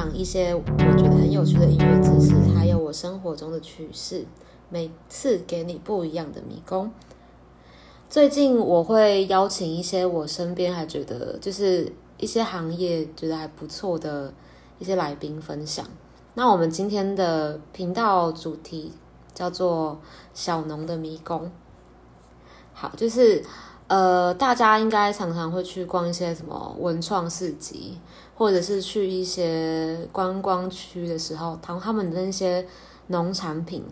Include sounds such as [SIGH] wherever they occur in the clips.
享一些我觉得很有趣的音乐知识，还有我生活中的趣事，每次给你不一样的迷宫。最近我会邀请一些我身边还觉得就是一些行业觉得还不错的一些来宾分享。那我们今天的频道主题叫做“小农的迷宫”。好，就是呃，大家应该常常会去逛一些什么文创市集，或者是去一些观光区的时候，他他们的那些农产品，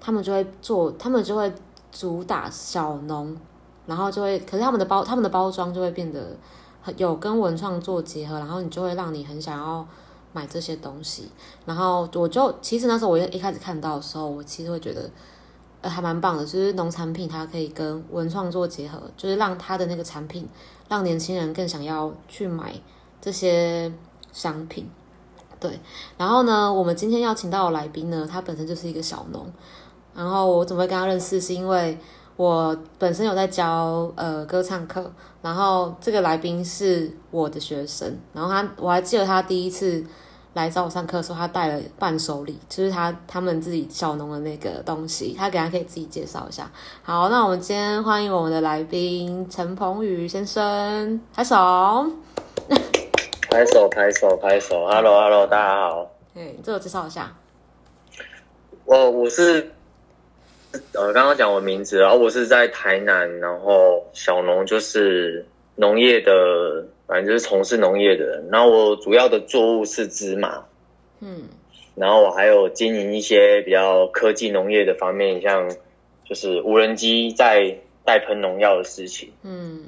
他们就会做，他们就会主打小农，然后就会，可是他们的包，他们的包装就会变得有跟文创做结合，然后你就会让你很想要买这些东西。然后我就其实那时候我一开始看到的时候，我其实会觉得。呃，还蛮棒的，就是农产品它可以跟文创做结合，就是让它的那个产品让年轻人更想要去买这些商品。对，然后呢，我们今天要请到的来宾呢，他本身就是一个小农，然后我怎么会跟他认识，是因为我本身有在教呃歌唱课，然后这个来宾是我的学生，然后他我还记得他第一次。来找我上课的时候，他带了伴手礼，就是他他们自己小农的那个东西，他给他可以自己介绍一下。好，那我们今天欢迎我们的来宾陈鹏宇先生，拍手，拍手，拍手，拍手，Hello，Hello，大家好。哎，自我介绍一下。我我是呃，刚刚讲我名字，然后我是在台南，然后小农就是农业的。反正就是从事农业的人，然后我主要的作物是芝麻，嗯，然后我还有经营一些比较科技农业的方面，像就是无人机在带喷农药的事情，嗯，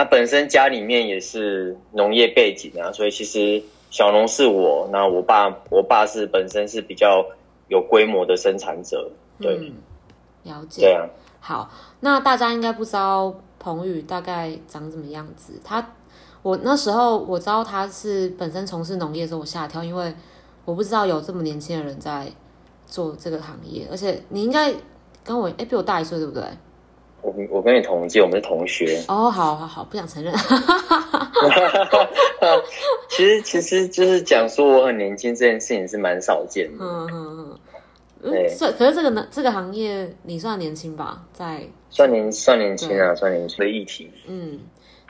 那本身家里面也是农业背景啊，所以其实小农是我，那我爸我爸是本身是比较有规模的生产者，对，了解，这样好，那大家应该不知道彭宇大概长什么样子，他。我那时候我知道他是本身从事农业的时候，我吓跳，因为我不知道有这么年轻的人在做这个行业，而且你应该跟我哎比我大一岁对不对？我我跟你同届，我们是同学。哦，好好好，不想承认。[LAUGHS] 其实其实就是讲说我很年轻这件事情是蛮少见的。嗯嗯嗯。对。可可是这个呢，这个行业你算年轻吧？在算年算年轻啊，算年轻的议题。嗯。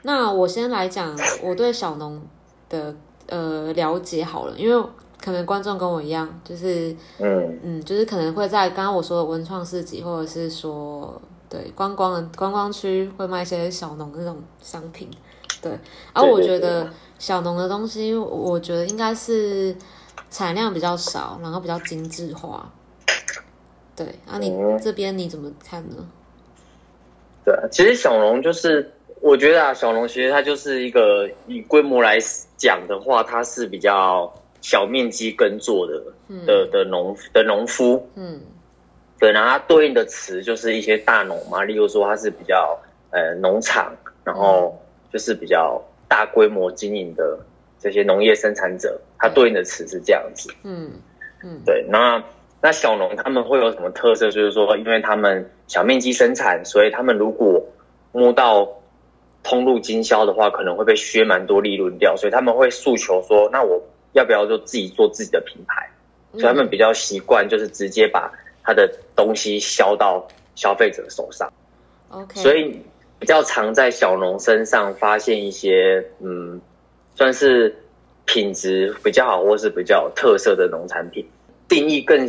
那我先来讲我对小农的呃了解好了，因为可能观众跟我一样，就是嗯嗯，就是可能会在刚刚我说的文创市集，或者是说对观光的观光区会卖一些小农这种商品，对。而我觉得小农的东西，我觉得应该是产量比较少，然后比较精致化。对，啊，你这边你怎么看呢？对啊，其实小农就是。我觉得啊，小农其实它就是一个以规模来讲的话，它是比较小面积耕作的的的农的农夫。嗯，对，然后它对应的词就是一些大农嘛，例如说它是比较呃农场，然后就是比较大规模经营的这些农业生产者，它对应的词是这样子。嗯嗯，对，那那小农他们会有什么特色？就是说，因为他们小面积生产，所以他们如果摸到通路经销的话，可能会被削蛮多利润掉，所以他们会诉求说：“那我要不要就自己做自己的品牌？”所以他们比较习惯就是直接把他的东西销到消费者手上。OK，所以比较常在小农身上发现一些嗯，算是品质比较好或是比较有特色的农产品。定义更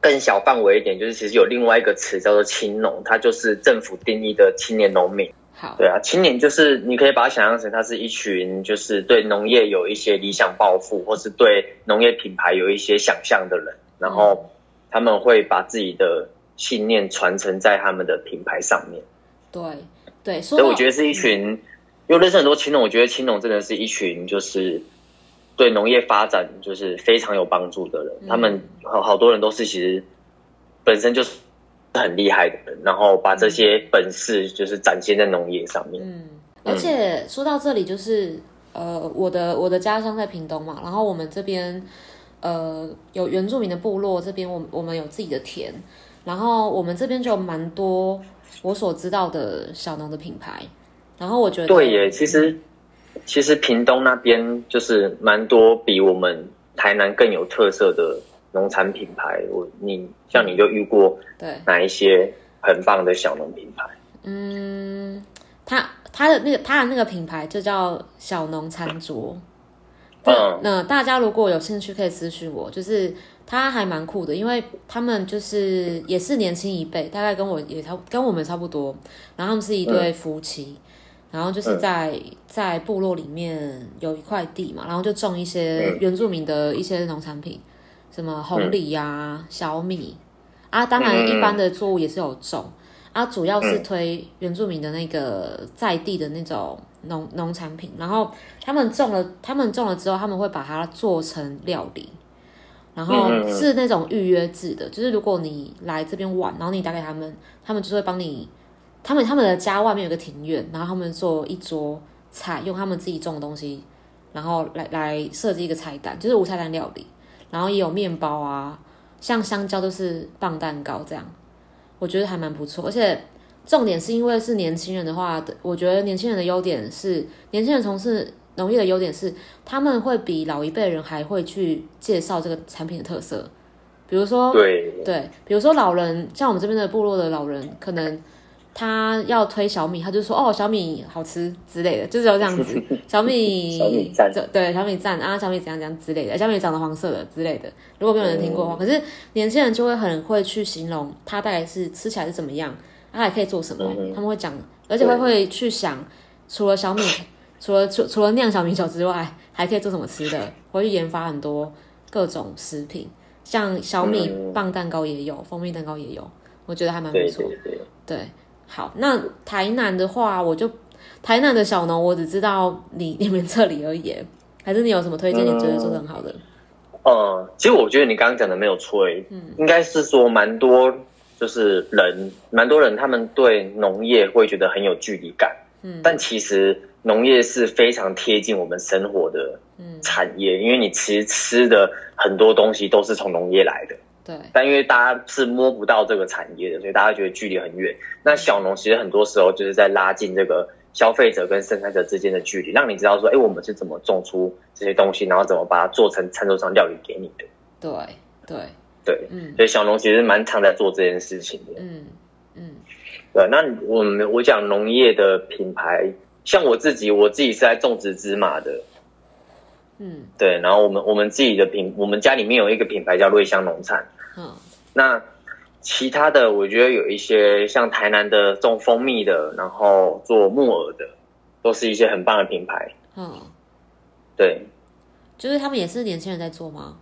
更小范围一点，就是其实有另外一个词叫做青农，它就是政府定义的青年农民。对啊，青年就是你可以把它想象成，它是一群就是对农业有一些理想抱负，或是对农业品牌有一些想象的人，然后他们会把自己的信念传承在他们的品牌上面。对对，所以我觉得是一群，因为认识很多青农，我觉得青农真的是一群就是对农业发展就是非常有帮助的人。他们好好多人都是其实本身就是。很厉害的人，然后把这些本事就是展现在农业上面。嗯，而且说到这里，就是呃，我的我的家乡在屏东嘛，然后我们这边呃有原住民的部落，这边我我们有自己的田，然后我们这边就蛮多我所知道的小农的品牌。然后我觉得对耶，其实其实屏东那边就是蛮多比我们台南更有特色的农产品牌。我你像你就遇过对，哪一些很棒的小农品牌？嗯，他他的那个他的那个品牌就叫小农餐桌。那大家如果有兴趣可以私讯我，就是他还蛮酷的，因为他们就是也是年轻一辈，大概跟我也差跟我们差不多，然后他们是一对夫妻，然后就是在在部落里面有一块地嘛，然后就种一些原住民的一些农产品，什么红梨呀、小米啊，当然一般的作物也是有种。啊，主要是推原住民的那个在地的那种农农产品，然后他们种了，他们种了之后，他们会把它做成料理，然后是那种预约制的，就是如果你来这边玩，然后你打给他们，他们就会帮你，他们他们的家外面有个庭院，然后他们做一桌菜，用他们自己种的东西，然后来来设计一个菜单，就是无菜单料理，然后也有面包啊，像香蕉都是棒蛋糕这样。我觉得还蛮不错，而且重点是因为是年轻人的话，我觉得年轻人的优点是，年轻人从事农业的优点是，他们会比老一辈人还会去介绍这个产品的特色，比如说对。对，比如说老人，像我们这边的部落的老人，可能他要推小米，他就说哦小米好吃之类的，就是要这样子，[LAUGHS] 小米小米赞。这对小米赞啊，小米怎样怎样之类的，小米长得黄色的之类的。如果没有人听过的话，可是年轻人就会很会去形容它大概是吃起来是怎么样，它还可以做什么，他们会讲，而且会会去想，除了小米，[LAUGHS] 除了除除了酿小米酒之外，还可以做什么吃的，会去研发很多各种食品，像小米棒蛋糕也有，蜂蜜蛋糕也有，我觉得还蛮不对错。对对，对，好，那台南的话，我就台南的小农，我只知道你 [LAUGHS] 你们这里而已，还是你有什么推荐？你觉得做的很好的？嗯，其实我觉得你刚刚讲的没有错诶，嗯，应该是说蛮多就是人，蛮多人他们对农业会觉得很有距离感，嗯，但其实农业是非常贴近我们生活的产业，因为你其实吃的很多东西都是从农业来的，对，但因为大家是摸不到这个产业的，所以大家觉得距离很远。那小农其实很多时候就是在拉近这个消费者跟生产者之间的距离，让你知道说，哎，我们是怎么种出这些东西，然后怎么把它做成餐桌上料理给你的。对，对，对，嗯所以小农其实蛮常在做这件事情的。嗯嗯对，那我们我讲农业的品牌，像我自己，我自己是在种植芝麻的，嗯对，然后我们我们自己的品，我们家里面有一个品牌叫瑞香农产。嗯那其他的，我觉得有一些像台南的种蜂蜜的，然后做木耳的，都是一些很棒的品牌。嗯，对，就是他们也是年轻人在做吗？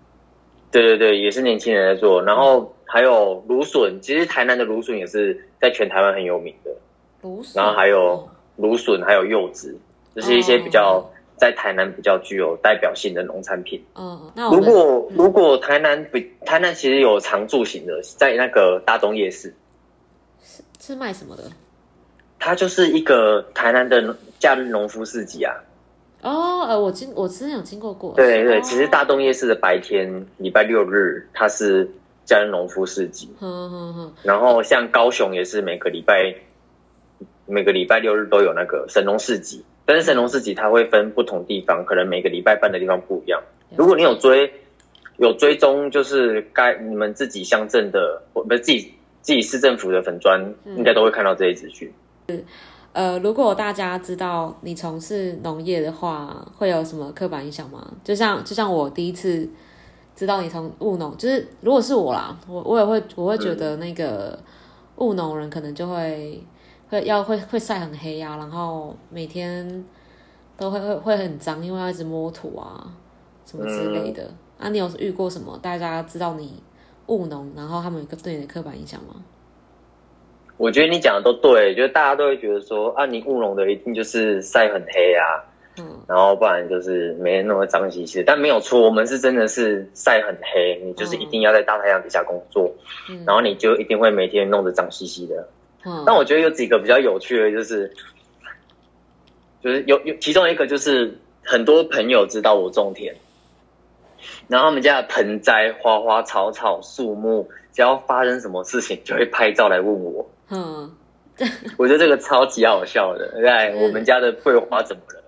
对对对，也是年轻人在做。然后还有芦笋，其实台南的芦笋也是在全台湾很有名的。芦笋，然后还有芦笋，还有柚子，这是一些比较在台南比较具有代表性的农产品。嗯，嗯那如们果如果台南比台南其实有常驻型的，在那个大东夜市，是卖什么的？它就是一个台南的假日农夫市集啊。哦，呃，我经我之前有经过过。对对，哦。其实大东夜市的白天，礼拜六日它是假日农夫市集，嗯嗯嗯，然后像高雄也是每个礼拜每个礼拜六日都有那个神农市集，但是神农市集它会分不同地方，可能每个礼拜办的地方不一样。如果你有追有追踪，就是该你们自己乡镇的，或不是自己自己市政府的粉砖，应该都会看到这些资讯。呃，如果大家知道你从事农业的话，会有什么刻板印象吗？就像就像我第一次知道你从务农，就是如果是我啦，我我也会我会觉得那个务农人可能就会会要会会晒很黑呀、然后每天都会会会很脏，因为要一直摸土啊什么之类的。啊，你有遇过什么大家知道你务农，然后他们有个对你的刻板印象吗？我觉得你讲的都对，就是大家都会觉得说啊，你务农的一定就是晒很黑啊，嗯然后不然就是没人那么脏兮兮的。但没有错，我们是真的是晒很黑，你就是一定要在大太阳底下工作，嗯然后你就一定会每天弄得脏兮兮的。嗯但我觉得有几个比较有趣的，就是就是有有其中一个就是很多朋友知道我种田，然后他们家的盆栽、花花草草、树木，只要发生什么事情，就会拍照来问我。嗯，我觉得这个超级好笑的，[LAUGHS] 对，我们家的桂花怎么了？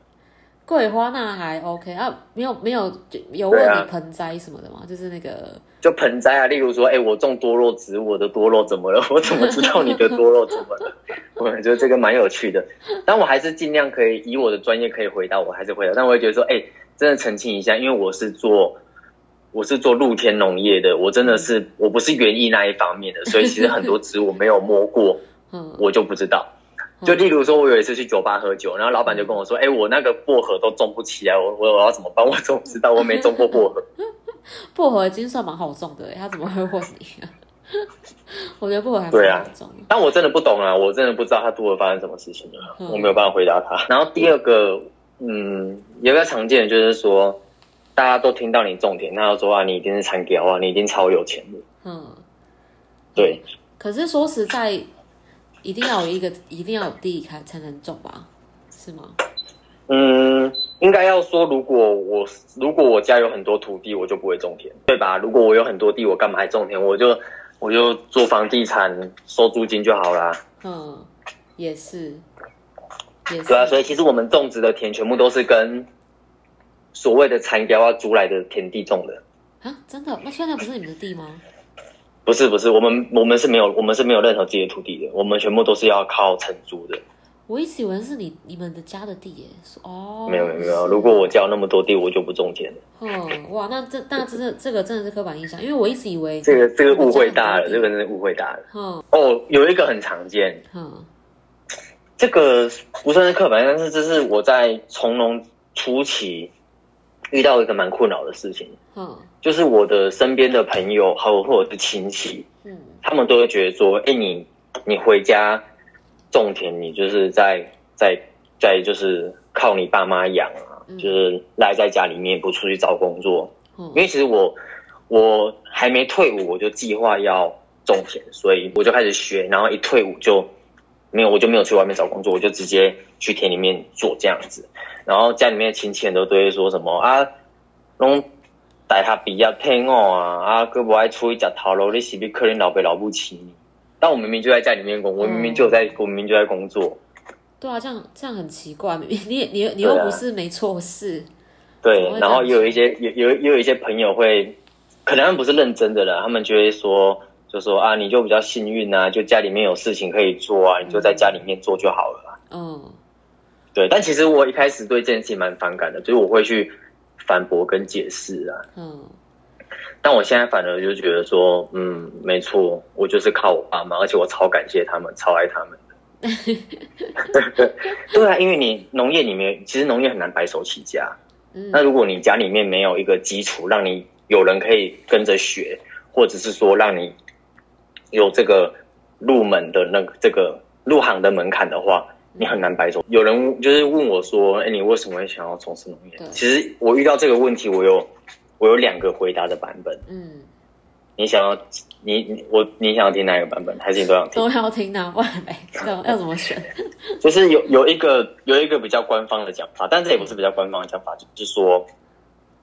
桂花那还 OK 啊，没有没有有问你盆栽什么的吗？就是那个就盆栽啊，例如说，哎、我种多肉植物，我的多肉怎么了？[LAUGHS] 我怎么知道你的多肉怎么了？[LAUGHS] 我觉得这个蛮有趣的，但我还是尽量可以以我的专业可以回答，我还是回答。但我会觉得说，哎、真的澄清一下，因为我是做我是做露天农业的，我真的是我不是园艺那一方面的，所以其实很多植物没有摸过，[LAUGHS] 嗯，我就不知道。就例如说，我有一次去酒吧喝酒，然后老板就跟我说：“哎、我那个薄荷都种不起来，我我我要怎么办？我怎么知道？我没种过薄荷。[LAUGHS] ”薄荷已经算蛮好种的耶，他怎么会问你啊？[LAUGHS] 我觉得薄荷还对啊蛮好种的。但我真的不懂啊，我真的不知道他多会发生什么事情了，嗯我没有办法回答他。然后第二个，嗯，有一个常见的就是说，大家都听到你种田，那就说啊，你一定是参标啊，你一定超有钱的。嗯，对，可是说实在，一定要有一个，一定要有地才才能种吧？是吗？嗯，应该要说，如果我如果我家有很多土地，我就不会种田，对吧？如果我有很多地，我干嘛还种田？我就我就做房地产收租金就好啦。嗯，也是，也是。对啊，所以其实我们种植的田全部都是跟所谓的残雕啊租来的田地种的。啊，真的？那现在不是你们的地吗？不是不是，我们我们是没有我们是没有任何自己的土地的，我们全部都是要靠承租的。我一直以为是你你们的家的地耶。哦，没有没有没有，如果我交那么多地，我就不种田了。嗯，哇，那这那这是这个真的是刻板印象，因为我一直以为这个这个误会大了，这个真的误会大了。嗯哦，有一个很常见，嗯这个不算是刻板，但是这是我在从农初期遇到一个蛮困扰的事情，嗯。就是我的身边的朋友还有或者是亲戚，嗯。他们都会觉得说，哎、你你回家种田，你就是在在在就是靠你爸妈养啊，嗯。就是赖在家里面不出去找工作。嗯。因为其实我我还没退伍，我就计划要种田，所以我就开始学，然后一退伍就没有，我就没有去外面找工作，我就直接去田里面做这样子。然后家里面的亲戚人都都会说什么啊，拢带他毕业骗我啊，啊，哥不爱出去吃头路，你是不是可能老爸老不起你？但我明明就在家里面工，我明明就有在，我明明就在工作。对啊，这样这样很奇怪，你你你你又不是没错事，怎对然后也有一些有有也有一些朋友会，可能他们不是认真的了，他们就会说，就说啊，你就比较幸运啊，就家里面有事情可以做啊，你就在家里面做就好了啊。嗯对，但其实我一开始对这件事情蛮反感的，就是我会去反驳跟解释啊。嗯但我现在反而就觉得说，嗯，没错，我就是靠我爸妈，而且我超感谢他们，超爱他们的。[LAUGHS] 对啊，因为你农业里面，其实农业很难白手起家。嗯那嗯如果你家里面没有一个基础，让你有人可以跟着学，或者是说让你有这个入门的那个这个入行的门槛的话，你很难白走。有人就是问我说：“哎，你为什么会想要从事农业？”其实我遇到这个问题，我有我有两个回答的版本。嗯，你想要你你我你想要听哪一个版本，还是你都想听？都要听啊，不然嘞，要 [LAUGHS] 要怎么选？就是有有一个有一个比较官方的讲法，但这也不是比较官方的讲法，就是说，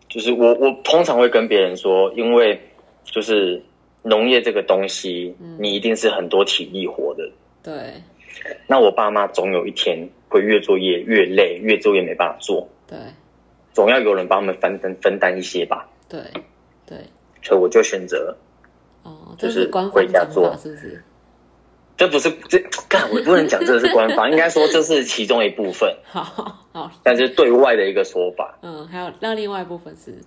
就是我我通常会跟别人说，因为就是农业这个东西，你一定是很多体力活的。对。那我爸妈总有一天会越做越越累，越做越没办法做，对。总要有人帮他们分担分担一些吧。对对，所以我就选择，哦，这就是回家做法是不是？这不是这干，我不能讲这是官方，[LAUGHS] 应该说这是其中一部分，好好，但是对外的一个说法。嗯，还有那另外一部分是，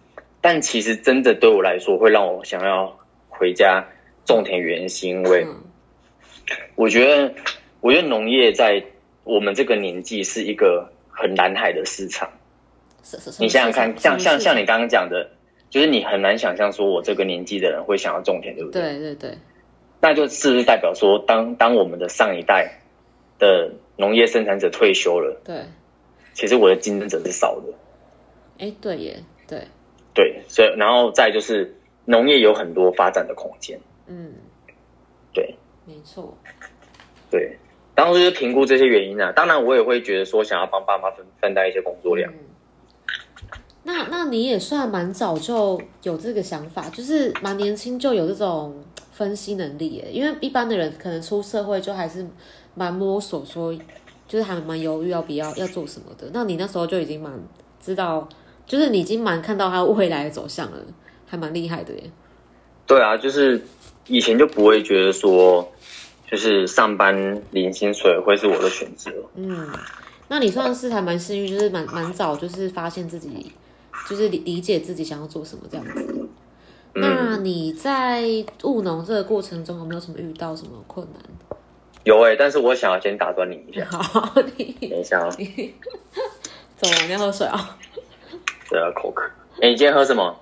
但其实真的对我来说，会让我想要回家种田，原因是因为嗯我觉得，我觉得农业在我们这个年纪是一个很蓝海的市场。是是，你想想看，像像像你你，刚刚讲的，就是你很难想象说我这个年纪的人会想要种田，对不对？对对对，那就是不是代表说，当当我们的上一代的农业生产者退休了，对，其实我的竞争者是少的。哎，对耶，对，对，所以然后再就是农业有很多发展的空间。嗯，对没错，对，当时就是评估这些原因啊。当然，我也会觉得说，想要帮爸妈分分担一些工作量。嗯那那你也算蛮早就有这个想法，就是蛮年轻就有这种分析能力耶。因为一般的人可能出社会就还是蛮摸索，说就是还蛮犹豫要不要要做什么的。那你那时候就已经蛮知道，就是你已经蛮看到他未来的走向了，还蛮厉害的耶。对啊，就是以前就不会觉得说，就是上班领薪水会是我的选择。嗯，那你算是还蛮幸运，就是蛮蛮早，就是发现自己，就是理理解自己想要做什么这样子。那你在务农这个过程中有没有什么遇到什么困难？有哎、但是我想要先打断你一下，[LAUGHS] 好，你等一下 [LAUGHS] 啊，走了，你要喝水啊？对啊，口渴。哎、你今天喝什么？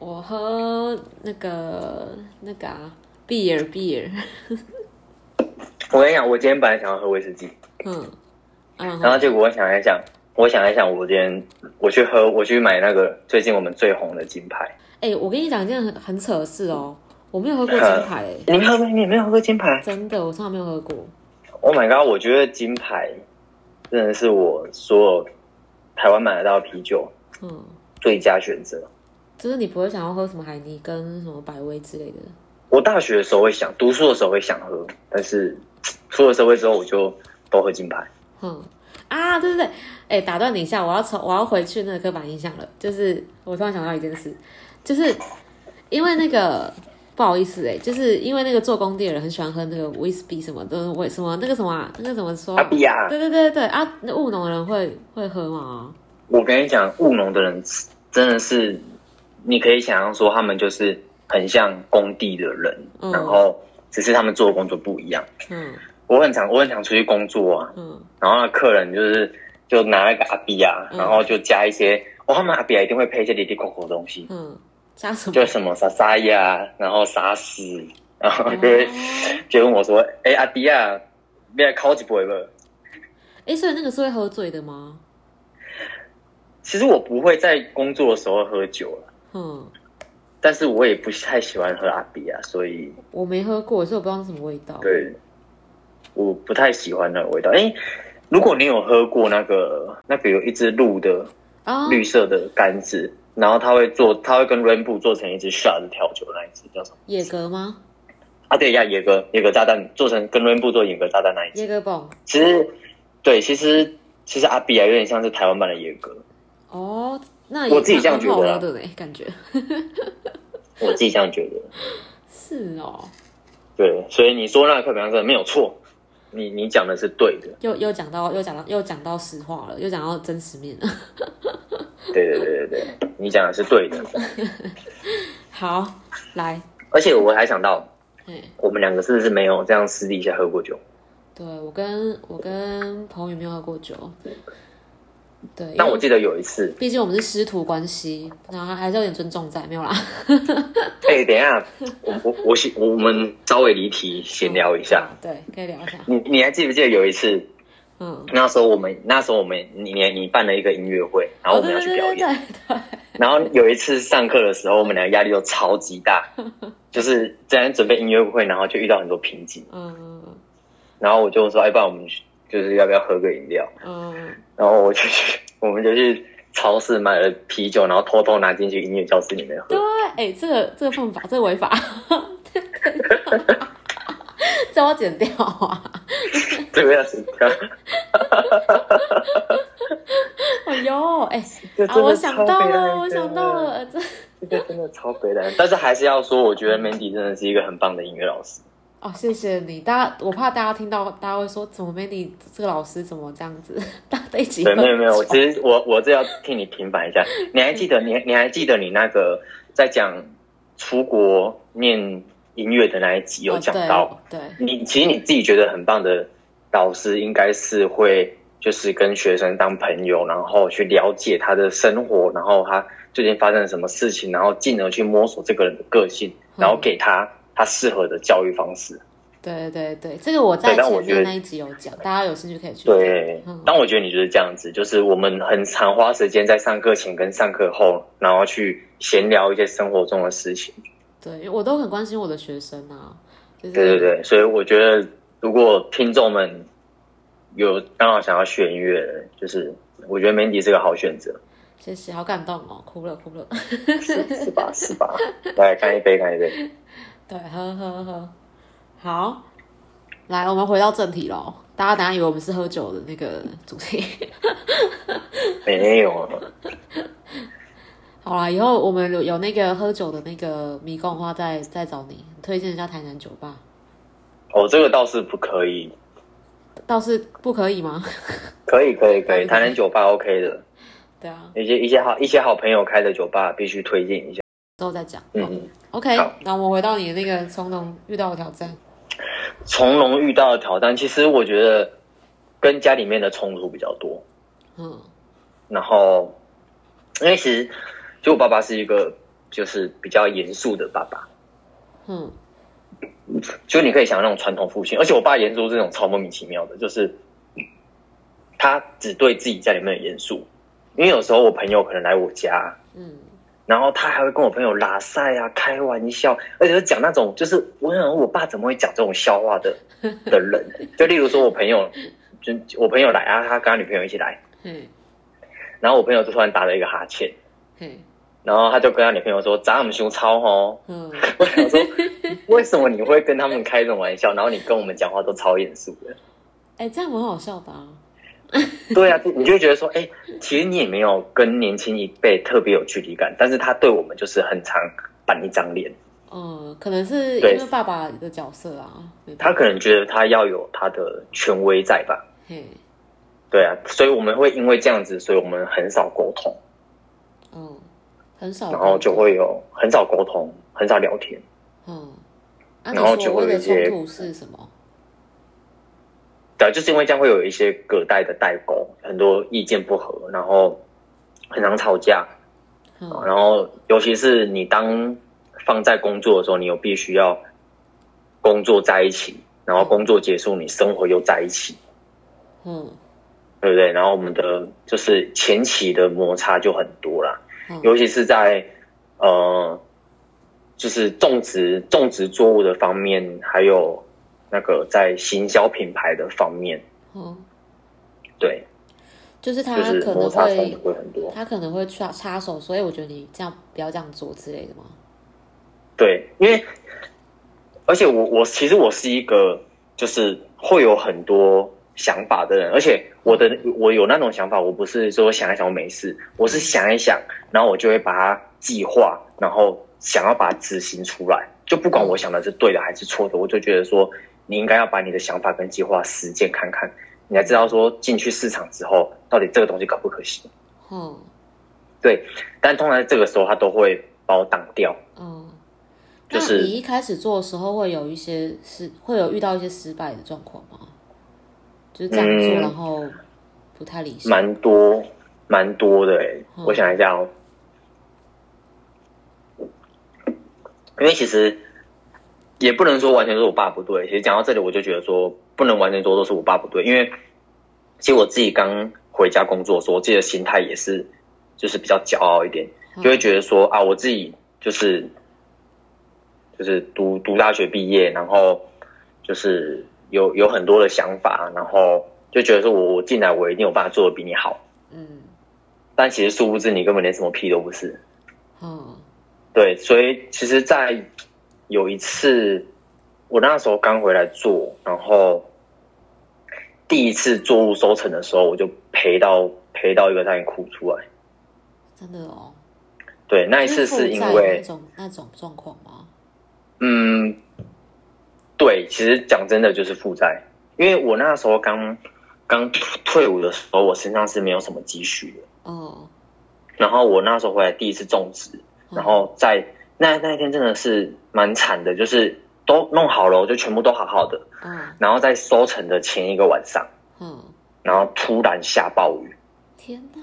我喝那个那个啊，beer beer，我跟你讲，我今天本来想要喝威士忌，嗯嗯，然后结果我想一想，我想一想，我今天我去喝，我去买那个最近我们最红的金牌。哎、我跟你讲一件很很扯的事哦，我没有喝过金牌、哎，你没有喝？你没有喝过金牌真的，我从来没有喝过。？Oh my god！我觉得金牌真的是我所有台湾买得到的啤酒嗯，最佳选择。就是你不会想要喝什么海尼跟什么百威之类的。我大学的时候会想，读书的时候会想喝，但是出了社会之后，我就都喝金牌。哼啊，对对对，哎，打断你一下，我要从我要回去那个刻板印象了。就是我突然想到一件事，就是因为那个不好意思哎、就是因为那个做工地的人很喜欢喝那个威士忌什么的，为什么那个什么啊，那个怎么说啊？阿比亚，对对对对啊，那务农的人会会喝吗？我跟你讲，务农的人真的是，你可以想象说，他们就是很像工地的人，嗯然后只是他们做的工作不一样。嗯我很常我很常出去工作啊，嗯然后那客人就是就拿那个阿比亚，嗯然后就加一些，哦，他们阿比啊一定会配一些里里口口的东西，嗯，加什么？就什么沙沙呀，然后沙士，然后就会、哦就问我说，哎、阿迪亚，你来烤几杯不？哎，所以那个是会喝醉的吗？其实我不会在工作的时候喝酒了，嗯，但是我也不太喜欢喝阿比亚，所以我没喝过，所以我不知道是什么味道。对，我不太喜欢那个味道。哎、如果你有喝过那个那个有一只鹿的啊，绿色的杆子，然后它会做，它会跟 Rainbow 做成一只 shot 调酒那一只叫什么？野格吗？啊，对呀，野格野格炸弹做成跟 Rainbow 做野格炸弹那一只。野格泵。其实对，其实其实阿比亚有点像是台湾版的野格，哦，那我自己这样觉得啊喝的呢，感觉 [LAUGHS] 我自己这样觉得。[LAUGHS] 是哦。对，所以你说那个刻板印象没有错，你你讲的是对的。又又讲到又讲到又讲到实话了，又讲到真实面了。[LAUGHS] 对对对对对，你讲的是对的。好，来，而且我还想到，嗯，我们两个是不是没有这样私底下喝过酒？对我跟我跟彭宇没有喝过酒，对，但我记得有一次，毕竟我们是师徒关系，然后还是有点尊重在，没有啦。[LAUGHS] 哎、等一下，我我我先我们稍微离题闲聊一下。对，可以聊一下。你你还记不记得有一次，嗯，那时候我们那时候我们你你你办了一个音乐会，然后我们要去表演，哦对对对对对，然后有一次上课的时候，我们两个压力都超级大，[LAUGHS] 就是在准备音乐会，然后就遇到很多瓶颈，嗯然后我就说，哎，不然我们就是要不要喝个饮料？嗯，然后我就去，我们就去超市买了啤酒，然后偷偷拿进去音乐教室里面喝对。，哎，这个这个犯法，这个违法，[LAUGHS] 这我要剪掉啊！这个要剪掉。哎呦，哎，啊，我想到了，我想到了，呃这这个真的超北蓝。但是还是要说，我觉得 Mandy 真的是一个很棒的音乐老师。哦，谢谢你，大家，我怕大家听到，大家会说怎么 Mandy 这个老师怎么这样子？[LAUGHS] 大家一起对，没有没有，我酒其实我我这要替你平反一下。[LAUGHS] 你还记得你你还记得你那个在讲出国念音乐的那一集有讲到，哦对对。你其实你自己觉得很棒的老师，应该是会就是跟学生当朋友，然后去了解他的生活，然后他最近发生了什么事情，然后进而去摸索这个人的个性，然后给他他适合的教育方式。对对对，这个我在前面那一集有讲，大家有兴趣可以去听。对嗯，但我觉得你就是这样子，就是我们很常花时间在上课前跟上课后，然后去闲聊一些生活中的事情。对，我都很关心我的学生啊，就是对对对，所以我觉得如果听众们有刚好想要学音乐的，就是我觉得 Mandy 是个好选择，谢谢，好感动哦，哭了哭了。是是吧？是吧？来干一杯，干一杯。[LAUGHS] 对，喝喝喝，好，来，我们回到正题喽。大家等下以为我们是喝酒的那个主题。没有啊，[LAUGHS] 好啦，以后我们有有那个喝酒的那个迷宫的话，再再找你推荐一下台南酒吧。哦，这个倒是不可以，倒是不可以吗？可以可以可以，台南酒吧 OK 的，对啊，一些一些好一些好朋友开的酒吧必须推荐一下。之后再讲。嗯，OK，那我们回到你的那个从容遇到的挑战。从容遇到的挑战，其实我觉得跟家里面的冲突比较多。嗯然后，因为其实就我爸爸是一个就是比较严肃的爸爸，嗯就你可以想那种传统父亲，而且我爸严肃是那种超莫名其妙的，就是他只对自己家里面的严肃。因为有时候我朋友可能来我家，嗯然后他还会跟我朋友拉塞啊、开玩笑，而且是讲那种就是我想我爸怎么会讲这种笑话的 [LAUGHS] 的人？就例如说我朋友，就我朋友来啊，他跟他女朋友一起来，嗯然后我朋友就突然打了一个哈欠，嗯然后他就跟他女朋友说：“咱们胸超哦。嗯，” [LAUGHS] 我想说，为什么你会跟他们开这种玩笑？然后你跟我们讲话都超严肃的。哎、这样很好笑吧啊。[LAUGHS] 对啊，你就会觉得说，哎、其实你也没有跟年轻一辈特别有距离感，但是他对我们就是很常板一张脸。嗯，可能是因对为爸爸的角色啊，他可能觉得他要有他的权威在吧？嘿，对啊，所以我们会因为这样子，所以我们很少沟通，嗯，很少，然后就会有很少沟通，很少聊天。嗯，啊，然后就会有一些冲突是什么？对啊，就是因为这样会有一些隔代的代沟，很多意见不合，然后很常吵架，嗯。然后尤其是你当放在工作的时候，你又必须要工作在一起，然后工作结束，你生活又在一起，嗯。对不对？然后我们的就是前期的摩擦就很多啦，嗯。尤其是在呃，就是种植种植作物的方面，还有那个在行销品牌的方面，嗯，对，就是他可能会会很多。他可能会插插手，所以我觉得你这样不要这样做之类的吗？对，因为而且我我其实我是一个就是会有很多想法的人，而且我的我有那种想法，我不是说想一想我没事，我是想一想，然后我就会把它计划，然后想要把它执行出来。就不管我想的是对的还是错的，我就觉得说你应该要把你的想法跟计划实践看看，你才知道说进去市场之后到底这个东西可不可行。嗯对，但通常在这个时候他都会把我挡掉。嗯，就是你一开始做的时候会有一些失，会有遇到一些失败的状况吗？就是这样做，嗯然后不太理想。蛮多蛮多的诶、嗯我想一下哦，因为其实也不能说完全是我爸不对。其实讲到这里，我就觉得说不能完全说都是我爸不对，因为其实我自己刚回家工作的时候，我自己的心态也是就是比较骄傲一点，嗯就会觉得说啊，我自己就是就是读读大学毕业，然后就是有有很多的想法，然后就觉得说我我进来我一定有办法做的比你好。嗯但其实殊不知你根本连什么屁都不是。嗯对，所以其实，在有一次我那时候刚回来做，然后第一次作物收成的时候，我就赔到赔到一个差点哭出来。真的哦。对，那一次是因为那种那种状况吗？嗯，对，其实讲真的就是负债，因为我那时候刚刚退伍的时候，我身上是没有什么积蓄的。哦，然后我那时候回来第一次种植，然后在那那一天真的是蛮惨的，就是都弄好了，就全部都好好的，嗯然后在收成的前一个晚上，嗯，然后突然下暴雨，天哪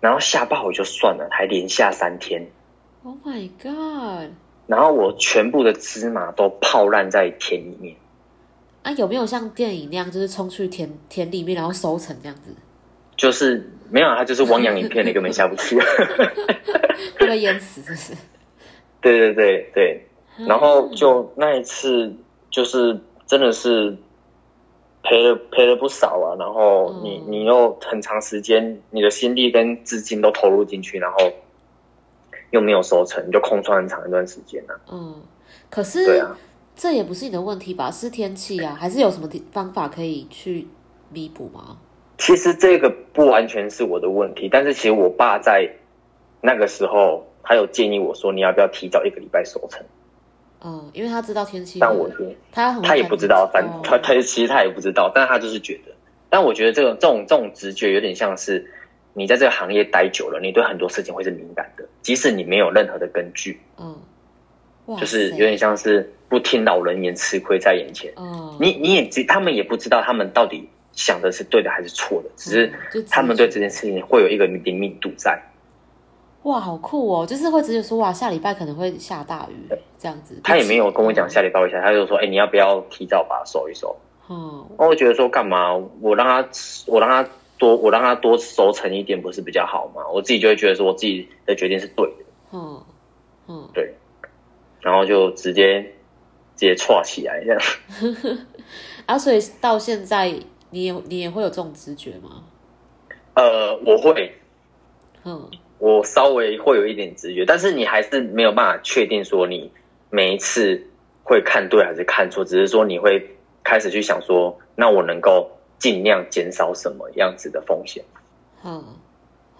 然后下暴雨就算了，还连下三天，！Oh my god！然后我全部的芝麻都泡烂在田里面，啊，有没有像电影那样，就是冲去田田里面，然后收成这样子？就是没有，它就是汪洋一片你，根本下不去。[LAUGHS] 会被淹死，是不是？对对对对，然后就那一次，就是真的是赔了赔了不少啊。然后你嗯你又很长时间，你的心力跟资金都投入进去，然后又没有收成，你就空窗很长一段时间啊。嗯，可是对啊，这也不是你的问题吧？是天气啊，还是有什么方法可以去弥补吗？其实这个不完全是我的问题，但是其实我爸在那个时候，他有建议我说，你要不要提早一个礼拜收成？嗯，因为他知道天气，但我觉得他他也不知道，看哦反他他其实他也不知道，但他就是觉得。但我觉得这种这种这种直觉有点像是你在这个行业待久了，你对很多事情会是敏感的，即使你没有任何的根据，嗯，就是有点像是不听老人言，吃亏在眼前。嗯，你你也知，他们也不知道他们到底想的是对的还是错的，只是他们对这件事情会有一个灵敏度在。哇，好酷哦！就是会直接说哇，下礼拜可能会下大雨这样子。他也没有跟我讲嗯下礼拜会下，他就说：“哎、你要不要提早把它收一收？”嗯，那我觉得说干嘛？我让他，我让他多，我让他多收成一点，不是比较好吗？我自己就会觉得说我自己的决定是对的，嗯嗯，对，然后就直接直接串起来这样。[LAUGHS] 啊，所以到现在你也你也会有这种直觉吗？呃，我会，嗯我稍微会有一点直觉，但是你还是没有办法确定说你每一次会看对还是看错，只是说你会开始去想说，那我能够尽量减少什么样子的风险？嗯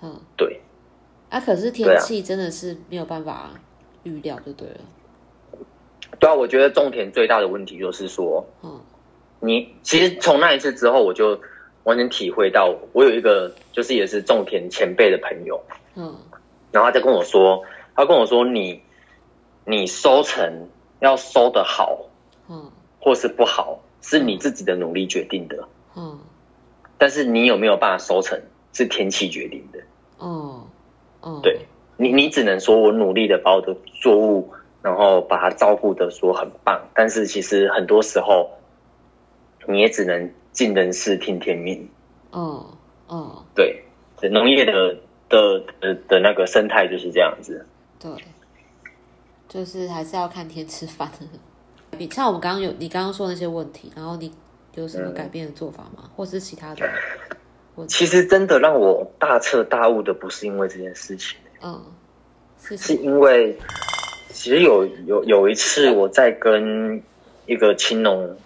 嗯，对，啊，可是天气真的是没有办法预料，就对了。对啊，我觉得种田最大的问题就是说，嗯你其实从那一次之后，我就完全体会到，我有一个就是也是种田前辈的朋友，嗯。然后他就跟我说，他跟我说你你收成要收的好嗯。或是不好，是你自己的努力决定的，嗯。但是你有没有办法收成是天气决定的。嗯嗯，对。你，你只能说我努力的把我的作物，然后把它照顾的说很棒，但是其实很多时候你也只能尽人事听天命。嗯嗯，对，农业的的的的那个生态就是这样子。对，就是还是要看天吃饭。你像我们刚刚有你刚刚说那些问题，然后你有什么改变的做法吗？或是其他的？其实真的让我大彻大悟的，不是因为这件事情，嗯，是是因为其实有有有一次我在跟一个青农，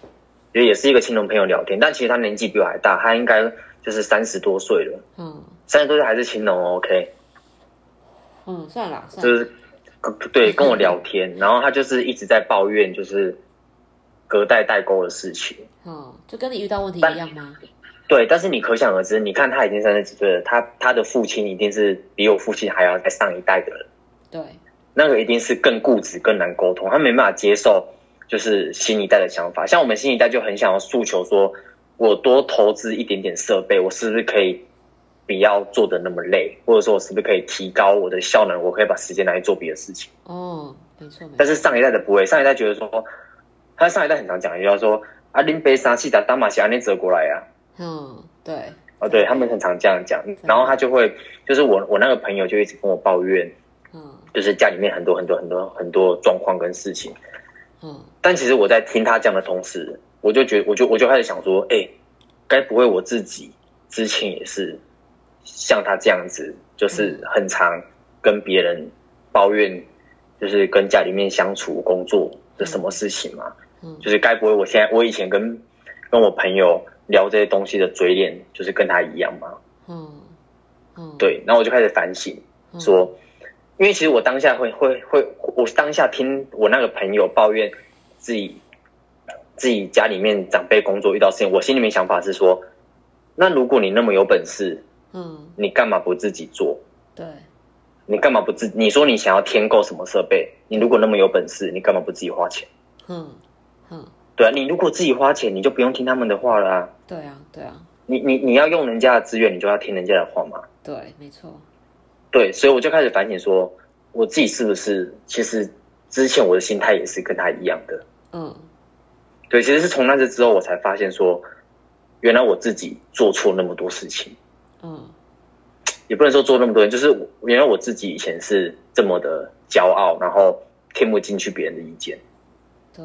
也也是一个青农朋友聊天，但其实他年纪比我还大，他应该就是三十多岁了，嗯三十多岁还是青农哦，OK，嗯，算了算了，就是对 [LAUGHS] 跟我聊天，然后他就是一直在抱怨就是隔代代沟的事情。哦，就跟你遇到问题但一样吗？对，但是你可想而知，你看他已经三十几岁了，他他的父亲一定是比我父亲还要再上一代的人，对，那个一定是更固执、更难沟通，他没办法接受就是新一代的想法。像我们新一代就很想要诉求说，我多投资一点点设备，我是不是可以不要做的那么累，或者说我是不是可以提高我的效能，我可以把时间拿去做别的事情。哦，没错，但是上一代的不会，上一代觉得说，他上一代很常讲一句话说，啊，林北沙气打打马西安内折过来呀、嗯，对，哦，对他们很常这样讲，然后他就会，就是我我那个朋友就一直跟我抱怨，嗯。就是家里面很多很多很多很多状况跟事情。嗯。但其实我在听他讲的同时，我就觉我就我就开始想说，哎、该不会我自己之前也是像他这样子，就是很常跟别人抱怨，就是跟家里面相处、工作的什么事情嘛？嗯就是该不会我现在我以前跟跟我朋友聊这些东西的嘴脸，就是跟他一样吗？嗯嗯，对，然后我就开始反省，嗯，说，因为其实我当下会会会，我当下听我那个朋友抱怨自己自己家里面长辈工作遇到事情，我心里面想法是说，那如果你那么有本事，嗯你干嘛不自己做？对，你干嘛不自？你说你想要添购什么设备？你如果那么有本事，你干嘛不自己花钱？嗯嗯，对啊，你如果自己花钱，你就不用听他们的话了、啊。对啊对啊你你你要用人家的资源，你就要听人家的话嘛。对，没错，对，所以我就开始反省说，我自己是不是其实之前我的心态也是跟他一样的。嗯对，其实是从那次之后，我才发现说，原来我自己做错那么多事情，嗯也不能说做那么多人，就是我原来我自己以前是这么的骄傲，然后听不进去别人的意见。对。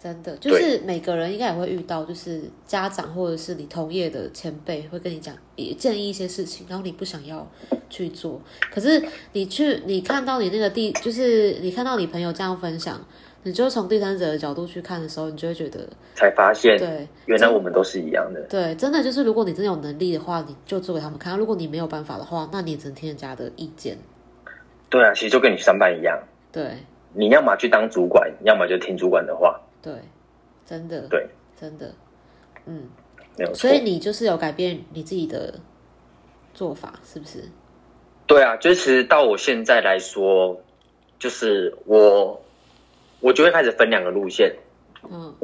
真的，就是每个人应该也会遇到，就是家长或者是你同业的前辈会跟你讲，也建议一些事情，然后你不想要去做，可是你去，你看到你那个地，就是你看到你朋友这样分享，你就从第三者的角度去看的时候，你就会觉得，才发现对原来我们都是一样的。对，真的就是如果你真的有能力的话，你就做给他们看；如果你没有办法的话，那你也只能听人家的意见。对啊，其实就跟你上班一样，对你要么去当主管，要么就听主管的话，对，真的对，真的，嗯，没有错所。以你就是有改变你自己的做法，是不是？对啊，就是到我现在来说，就是我我就会开始分两个路线，嗯。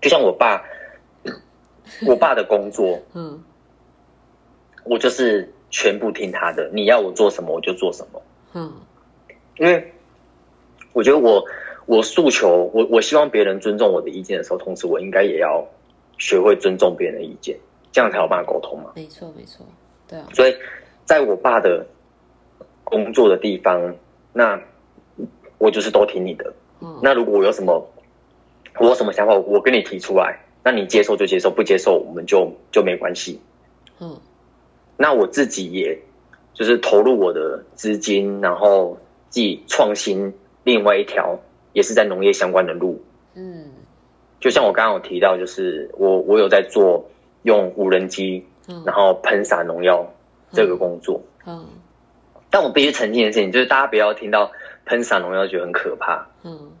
就像我爸，[LAUGHS] 我爸的工作，嗯。我就是全部听他的，你要我做什么我就做什么，嗯。因为我觉得我我诉求我我希望别人尊重我的意见的时候，同时我应该也要学会尊重别人的意见，这样才有办法沟通嘛。没错没错，对啊，所以在我爸的工作的地方，那我就是都听你的。嗯那如果我有什么我有什么想法，我跟你提出来，那你接受就接受，不接受我们就就没关系。嗯那我自己也就是投入我的资金，然后自己创新另外一条也是在农业相关的路。嗯就像我刚刚有提到，就是我我有在做用无人机，嗯然后喷洒农药这个工作。嗯但我必须澄清的事情就是，大家不要听到喷洒农药觉得很可怕。嗯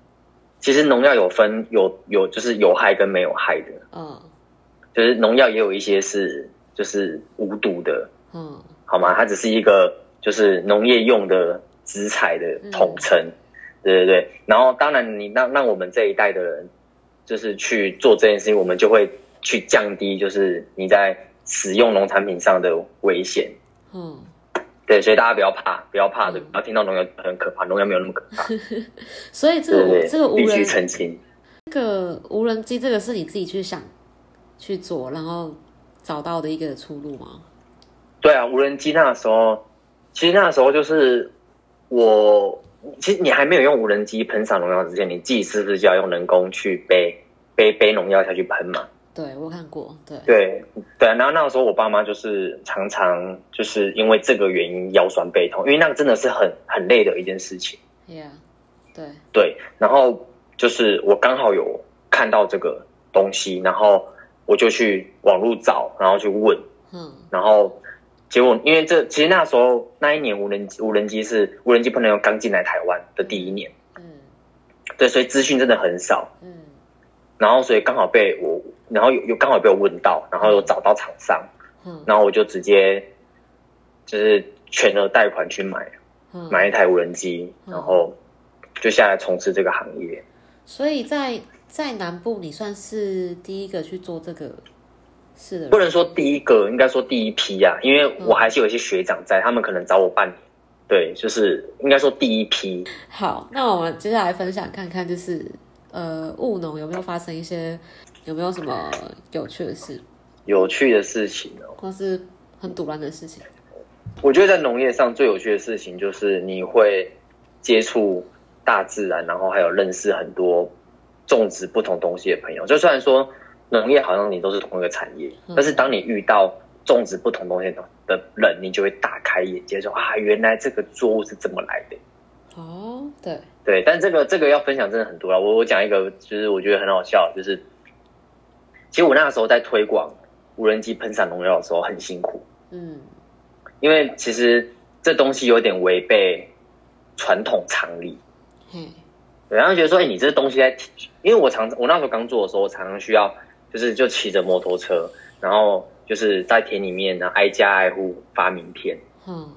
其实农药有分有有就是有害跟没有害的，嗯就是农药也有一些是就是无毒的，嗯好吗？它只是一个就是农业用的植材的统称，对对对。然后当然你让让我们这一代的人就是去做这件事情，我们就会去降低就是你在使用农产品上的危险。嗯，对，所以大家不要怕，不要怕的，嗯不要听到农药很可怕，农药没有那么可怕。[LAUGHS] 所以这个对对对，这个无必须人澄清。这个无人机这个是你自己去想去做，然后找到的一个出路吗？对啊，无人机那时候，其实那时候就是我，其实你还没有用无人机喷洒农药之前，你自己是不是就要用人工去背背背农药下去喷嘛？对我有看过，对，对对啊，然后那个时候我爸妈就是常常就是因为这个原因腰酸背痛，因为那个真的是很很累的一件事情。，Yeah，对，对，然后就是我刚好有看到这个东西，然后我就去网络找，然后去问，嗯。然后结果因为这其实那时候那一年无人机无人机是无人机喷农药刚进来台湾的第一年，嗯。对，所以资讯真的很少，嗯。然后所以刚好被我，然后有有刚好被我问到，然后又找到厂商，嗯然后我就直接就是全额贷款去买嗯，买一台无人机，嗯然后就下来从事这个行业。所以在在南部，你算是第一个去做这个是的，不能说第一个，应该说第一批呀、因为我还是有一些学长在，他们可能找我半年。对，就是应该说第一批。好，那我们接下来分享看看，就是呃，务农有没有发生一些有没有什么有趣的事，有趣的事情哦，或是很堵乱的事情？我觉得在农业上最有趣的事情就是你会接触大自然，然后还有认识很多种植不同东西的朋友。就虽然说农业好像你都是同一个产业，嗯但是当你遇到种植不同东西的的人，你就会大开眼界，说啊，原来这个作物是这么来的。哦，对，对，但这个这个要分享真的很多了。我我讲一个，就是我觉得很好笑，就是其实我那个时候在推广无人机喷洒农药的时候很辛苦，嗯。因为其实这东西有点违背传统常理。嗯，然后觉得说，哎、你这东西在，因为我常我那时候刚做的时候，我常常需要就是就骑着摩托车，然后就是在田里面呢挨家挨户发名片，嗯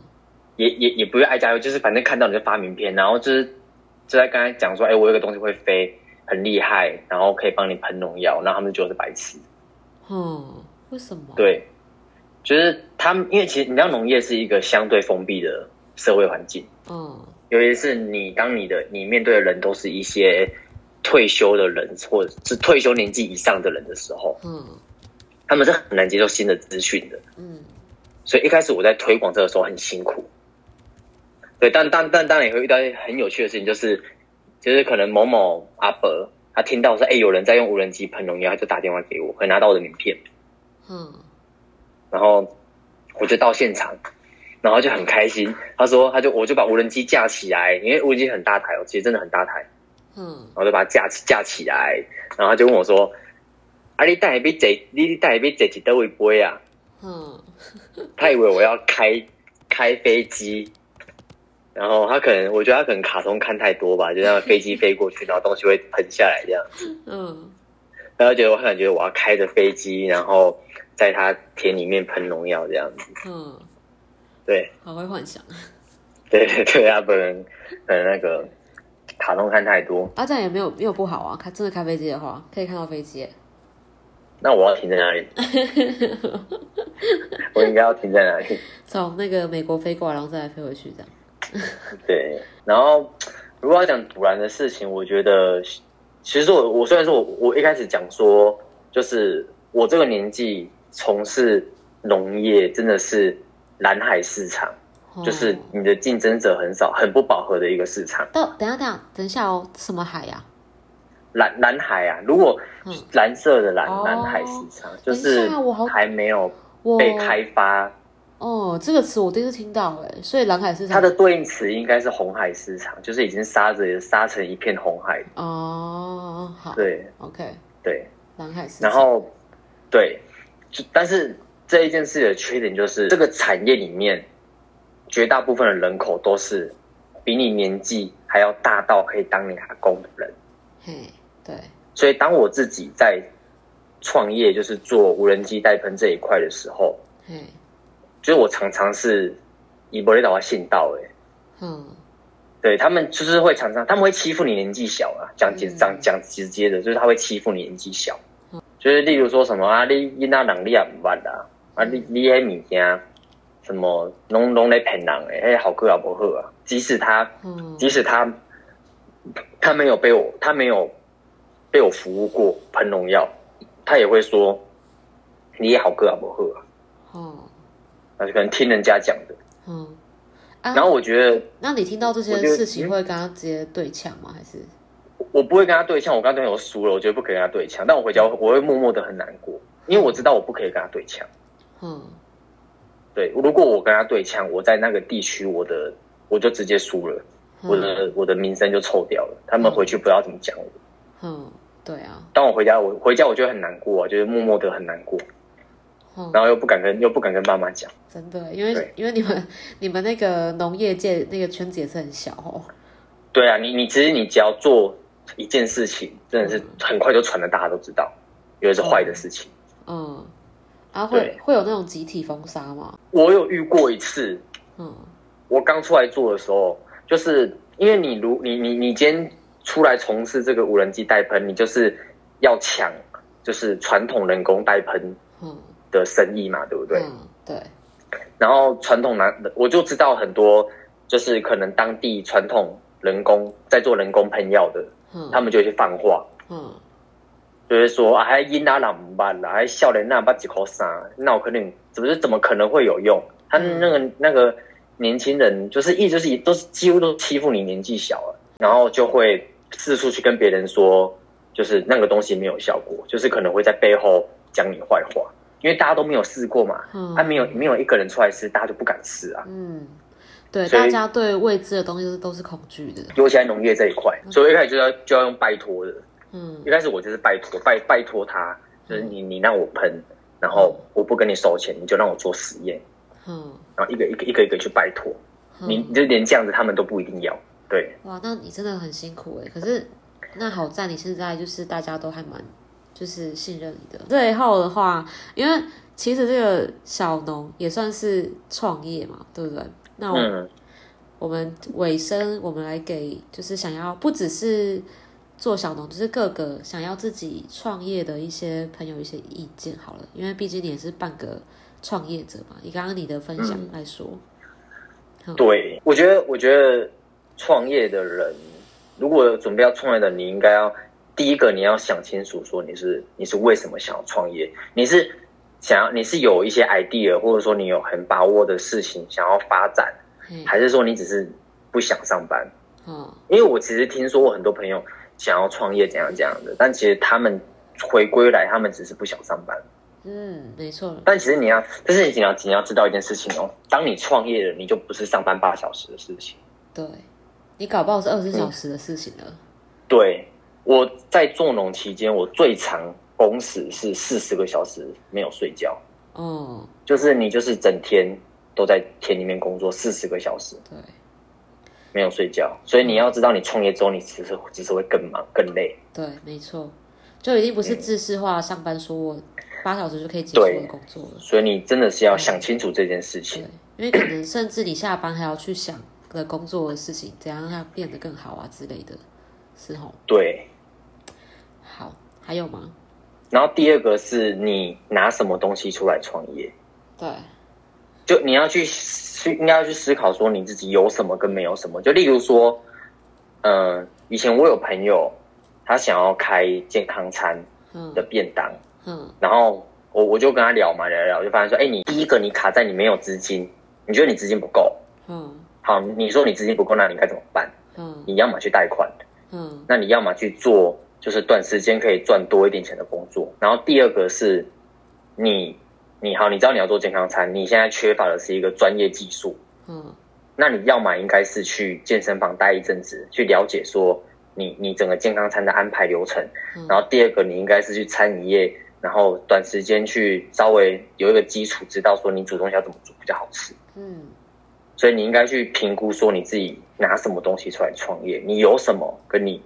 也也也不是挨家挨户，就是反正看到你就发名片，然后就是就在刚才讲说，哎、我有个东西会飞，很厉害，然后可以帮你喷农药，然后他们就是白痴。嗯，为什么？，对，就是他们，因为其实你知道农业是一个相对封闭的社会环境，嗯尤其是你当你的你面对的人都是一些退休的人，或者是退休年纪以上的人的时候，嗯他们是很难接受新的资讯的。嗯所以一开始我在推广这个时候很辛苦。对，但但但当然也会遇到很有趣的事情，就是就是可能某某阿伯他听到说，哎、有人在用无人机喷农药，他就打电话给我，会拿到我的名片，嗯然后我就到现场，然后就很开心。他说，他就我就把无人机架起来，因为无人机很大台哦，其实真的很大台。嗯然后就把它架起架起来，然后他就问我说：“啊，你带一杯坐，你带一杯坐几多位杯啊嗯？”他以为我要开开飞机，然后他可能我觉得他可能卡通看太多吧，[LAUGHS] 就让飞机飞过去，然后东西会喷下来这样子，嗯然后觉得我感觉我要开着飞机，然后在他田里面喷农药这样子，嗯，对。好会幻想。[LAUGHS] 对对对啊，不能可能那个卡通看太多，啊，这样也没有没有不好啊。开真的开飞机的话，可以看到飞机。那我要停在哪里？[LAUGHS] 我应该要停在哪里？从那个美国飞过来，然后再来飞回去，这样。[LAUGHS] 对，然后如果要讲突然的事情，我觉得其实我我虽然说我我一开始讲说，就是我这个年纪从事农业真的是蓝海市场，哦就是你的竞争者很少，很不饱和的一个市场。到等下等下等一下哦，什么海呀、蓝蓝海啊，如果嗯蓝色的蓝、哦蓝海市场，就是还没有被开发，哦，这个词我第一次听到哎，所以蓝海市场它的对应词应该是红海市场，就是已经杀着杀成一片红海。哦，好，对，OK，对，蓝海市场，然后对，就但是这一件事的缺点就是，这个产业里面绝大部分的人口都是比你年纪还要大到可以当你阿公的人。嘿，对，所以当我自己在创业，就是做无人机带喷这一块的时候，嘿，就是我常常是以伯雷岛信道，哎，嗯，对他们就是会常常他们会欺负你年纪小啊，讲讲讲直接的，就是他会欺负你年纪小，就是例如说什么啊，你你那能力也唔捌啦，啊你你诶物件什么拢拢在骗人诶，迄效果也不好啊，即使他嗯，即使他他没有被我他没有被我服务过喷农药，他也会说你也好个啊不好啊，哦，那就可能听人家讲的。嗯，啊，然后我觉得那你听到这些事情嗯会跟他直接对呛吗？还是我不会跟他对呛，我跟他对呛我输了，我觉得不可以跟他对呛，但我回家我会默默的很难过，因为我知道我不可以跟他对呛。嗯对，如果我跟他对呛，我在那个地区我的我就直接输了，我嗯的我的名声就臭掉了，他们回去不知道怎么讲我。嗯，对啊，当我回家，我回家我就很难过啊，就是默默的很难过，嗯，然后又不敢跟又不敢跟爸妈讲。真的，因为因为你们你们那个农业界那个圈子也是很小哦，对啊，你你其实你只要做一件事情，真的是很快就传的大家都知道，因为是坏的事情。嗯，啊会会有那种集体封杀吗？我有遇过一次，嗯。我刚出来做的时候，就是因为你如你你你今天出来从事这个无人机带喷，你就是要抢就是传统人工带喷嗯，的生意嘛，对不对？嗯对，然后传统男，我就知道很多就是可能当地传统人工在做人工喷药的，嗯。他们就去放话，嗯。就是说啊，还因哪人唔捌啦，还少年那把几口啥，那我肯定怎么是怎么可能会有用？他那个、那个年轻人就是一直是都是几乎都欺负你年纪小了，然后就会四处去跟别人说，就是那个东西没有效果，就是可能会在背后讲你坏话，因为大家都没有试过嘛，嗯。他、没有没有一个人出来试，大家就不敢试啊。嗯，对，大家对未知的东西都都是恐惧的，尤其在农业这一块，所以我一开始就要就要用拜托的。嗯。一开始我就是拜托拜拜托他，就是你你让我喷，然后我不跟你收钱，你就让我做实验，嗯。然后一个一个一个一个去拜托，你就连这样子他们都不一定要。对，哇，那你真的很辛苦哎，可是那好在你现在就是大家都还蛮就是信任你的。最后的话，因为其实这个小农也算是创业嘛，对不对？那我、嗯我们尾声，我们来给就是想要不只是做小农，就是各个想要自己创业的一些朋友一些意见好了，因为毕竟你也是半个创业者嘛。以刚刚你的分享来说，对，我觉得我觉得创业的人，如果准备要创业的，你应该要第一个你要想清楚，说你是你是为什么想要创业，你是想要你是有一些 idea，或者说你有很把握的事情想要发展，嘿，还是说你只是不想上班？哦，因为我其实听说过很多朋友想要创业怎样怎样的，但其实他们回归来，他们只是不想上班。嗯，没错，但其实你要，但是你要你要知道一件事情哦，当你创业了，你就不是上班八小时的事情。对，你搞不好是二十四小时的事情了。对，我在做农期间，我最长工时是四十个小时没有睡觉。哦，就是你就是整天都在田里面工作四十个小时，对，没有睡觉。所以你要知道，你创业之后，你只是只是会更忙更累。对，没错，就已经不是自式化的上班，说我八小时就可以结束的工作了。所以你真的是要想清楚这件事情对。，因为可能甚至你下班还要去想的工作的事情，怎样让它变得更好啊之类的，是吼。对。好，还有吗？然后第二个是你拿什么东西出来创业，对，就你要去去应该要去思考说你自己有什么跟没有什么。就例如说，呃，以前我有朋友他想要开健康餐嗯。的便当，嗯。然后我我就跟他聊嘛聊聊，就发现说，哎，你第一个你卡在你没有资金，你觉得你资金不够，嗯。好，你说你资金不够，那你该怎么办？嗯。你要么去贷款，嗯。那你要么去做就是短时间可以赚多一点钱的工作。然后第二个是你你好，你知道你要做健康餐，你现在缺乏的是一个专业技术，嗯那你要么应该是去健身房待一阵子，去了解说你你整个健康餐的安排流程。嗯然后第二个，你应该是去餐饮业，然后短时间去稍微有一个基础，知道说你煮东西要怎么煮比较好吃。嗯所以你应该去评估说你自己拿什么东西出来创业，你有什么，跟你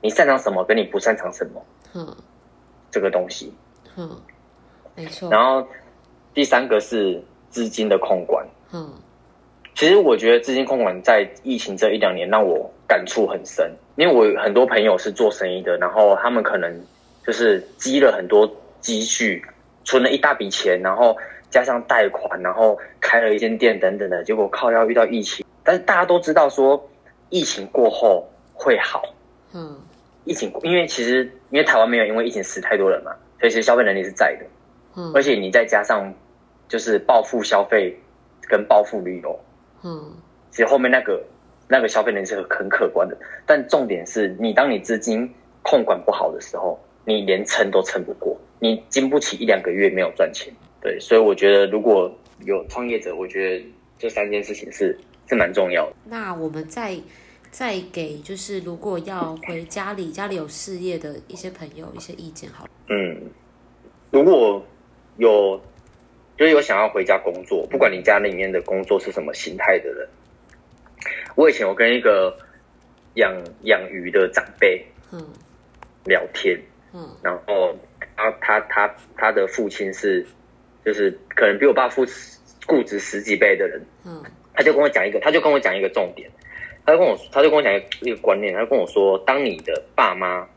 你擅长什么，跟你不擅长什么嗯这个东西。嗯，没错。然后第三个是资金的控管。嗯其实我觉得资金控管在疫情这一两年让我感触很深，因为我很多朋友是做生意的，然后他们可能就是积了很多积蓄，存了一大笔钱，然后加上贷款，然后开了一间店等等的，结果靠要遇到疫情，但是大家都知道说疫情过后会好，嗯疫情因为其实因为台湾没有因为疫情死太多人嘛，所以其实消费能力是在的，嗯而且你再加上就是报复消费跟报复旅游。嗯其实后面那个那个消费能力是很可观的，但重点是你当你资金控管不好的时候，你连撑都撑不过，你经不起一两个月没有赚钱。对，所以我觉得如果有创业者，我觉得这三件事情是是蛮重要的。那我们再再给就是如果要回家里，家里有事业的一些朋友一些意见好了。嗯，如果有就是有想要回家工作，不管你家里面的工作是什么形态的人，我以前我跟一个养养鱼的长辈嗯。聊天，嗯。然后他他他他的父亲是就是可能比我爸父固执十几倍的人，嗯。他就跟我讲一个，他就跟我讲一个重点，他就跟我他就跟我讲一个一个观念，他就跟我说，当你的爸妈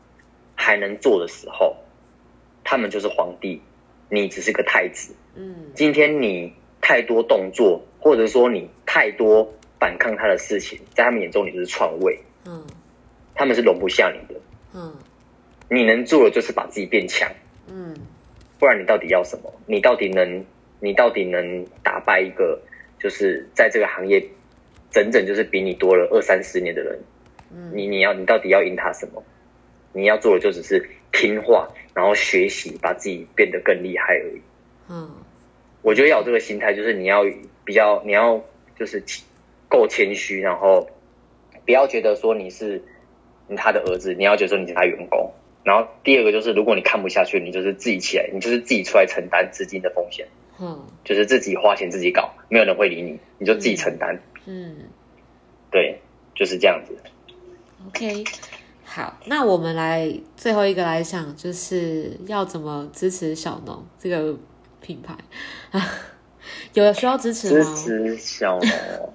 还能做的时候，他们就是皇帝，你只是个太子。嗯今天你太多动作，或者说你太多反抗他的事情，在他们眼中你就是篡位，嗯他们是容不下你的。嗯你能做的就是把自己变强。嗯不然你到底要什么？你到底能，你到底能打败一个就是在这个行业整整就是比你多了二三十年的人？嗯你你要你到底要赢他什么？你要做的就只是听话，然后学习，把自己变得更厉害而已。嗯我觉得要有这个心态，就是你要比较，你要就是够谦虚，然后不要觉得说你是他的儿子，你要觉得说你是他员工。然后第二个就是，如果你看不下去，你就是自己起来，你就是自己出来承担资金的风险，嗯就是自己花钱自己搞，没有人会理你，你就自己承担。嗯对，就是这样子。，OK。好，那我们来最后一个来想，就是要怎么支持小农这个品牌啊？[LAUGHS] 有需要支持吗支？持小农，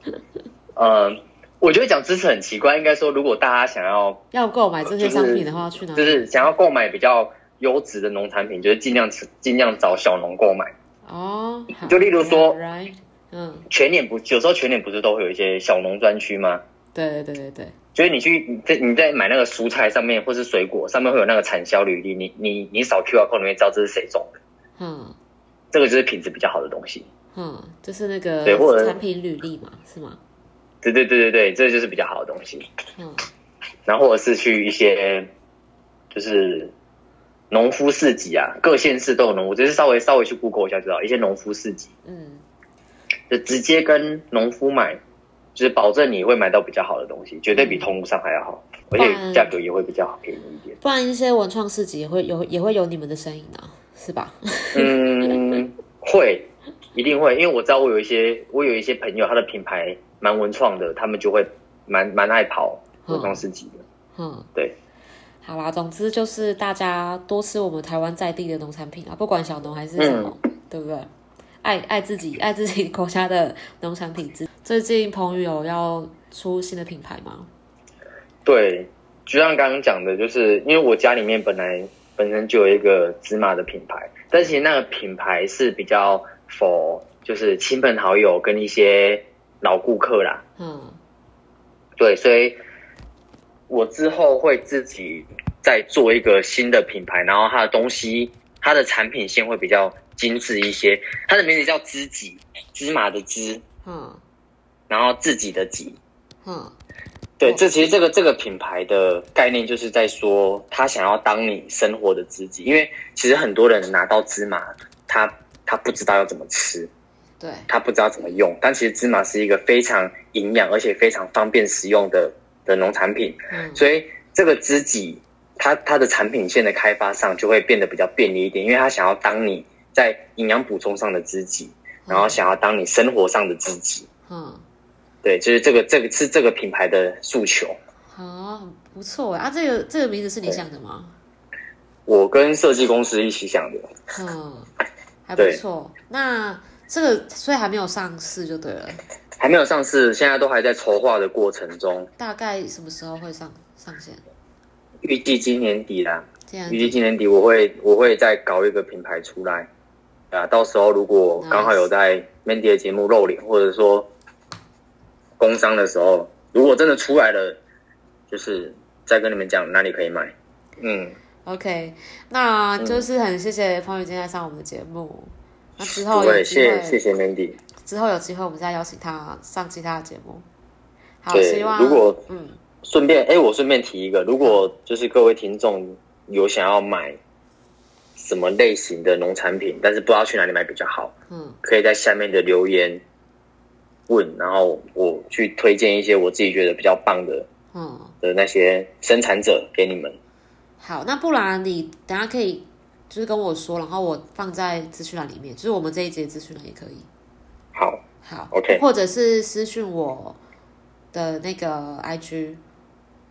呃，我觉得讲支持很奇怪，应该说如果大家想要要购买这些商品的话，去哪？就是想要购买比较优质的农产品，就是尽量尽量找小农购买。哦，就例如说，right，嗯，全年不有时候全年不是都会有一些小农专区吗？对对对对对，就是你去你在你在买那个蔬菜上面或是水果上面会有那个产销履历，你你你扫 QR code 你会知道这是谁种的，嗯这个就是品质比较好的东西。嗯，就是那个对或者产品履历嘛，是吗？对对对对对，这就是比较好的东西。嗯然后或者是去一些就是农夫市集啊，各县市都有农夫，就是稍微稍微去 Google 一下就知道，一些农夫市集嗯就直接跟农夫买，就是保证你会买到比较好的东西，绝对比通路上还要好。而且价格也会比较便宜一点。不然一些文创市集也会有也会有你们的身影啊，是吧？[LAUGHS] 嗯，会，一定会，因为我知道我有一些我有一些朋友，他的品牌蛮文创的，他们就会蛮蛮爱跑文创市集的。嗯，对。好啦，总之就是大家多吃我们台湾在地的农产品啊，不管小农还是什么，对不对？爱爱自己爱自己国家的农产品。最近彭宇有要出新的品牌吗？对，就像刚刚讲的，就是因为我家里面本来本身就有一个芝麻的品牌，但其实那个品牌是比较 for 就是亲朋好友跟一些老顾客啦。嗯，对，所以。我之后会自己再做一个新的品牌，然后它的东西，它的产品线会比较精致一些。它的名字叫“知己”，芝麻的“芝”，嗯，然后自己的“己”，嗯，对，这其实这个这个品牌的概念就是在说，他想要当你生活的知己，因为其实很多人拿到芝麻，他他不知道要怎么吃，对，他不知道怎么用，但其实芝麻是一个非常营养而且非常方便食用的。的农产品，嗯。所以这个知己，它它的产品线的开发上就会变得比较便利一点，因为他想要当你在营养补充上的知己，然后想要当你生活上的知己。嗯，对，就是这个这个是这个品牌的诉求。好，不错啊！这个这个名字是你想的吗？我跟设计公司一起想的。嗯，还不错。那这个所以还没有上市就对了。还没有上市，现在都还在筹划的过程中。大概什么时候会上上线？预计今年底啦。预计今年底我会我会再搞一个品牌出来啊，到时候如果刚好有在 Mandy 的节目露脸，或者说工商的时候，如果真的出来了，就是再跟你们讲哪里可以买。嗯，OK，那就是很谢谢方宇今天上我们的节目。那之后对谢谢谢 Mandy。之后有机会，我们再邀请他上其他的节目。好，希望如果嗯，顺便哎，我顺便提一个，如果就是各位听众有想要买什么类型的农产品，但是不知道去哪里买比较好，嗯，可以在下面的留言问，然后我去推荐一些我自己觉得比较棒的，嗯，的那些生产者给你们。好，那不然你等下可以就是跟我说，然后我放在资讯栏里面，就是我们这一节资讯栏也可以。好，好，OK，或者是私讯我的那个 IG，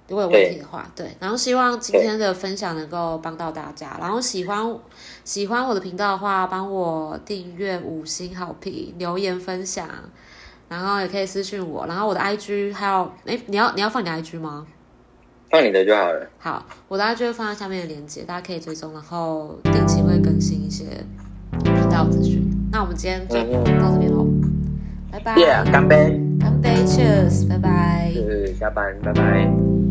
如果有问题的话，对。然后希望今天的分享能够帮到大家。然后喜欢喜欢我的频道的话，帮我订阅、五星好评、留言分享，然后也可以私信我。然后我的 IG 还有，哎，你要你要放你的 IG 吗？放你的就好了。好，我的 IG 会放在下面的链接，大家可以追踪，然后定期会更新一些频道资讯。那我们今天就到这边喽。拜拜，干杯，干杯，Cheers，拜拜，是下班，拜拜。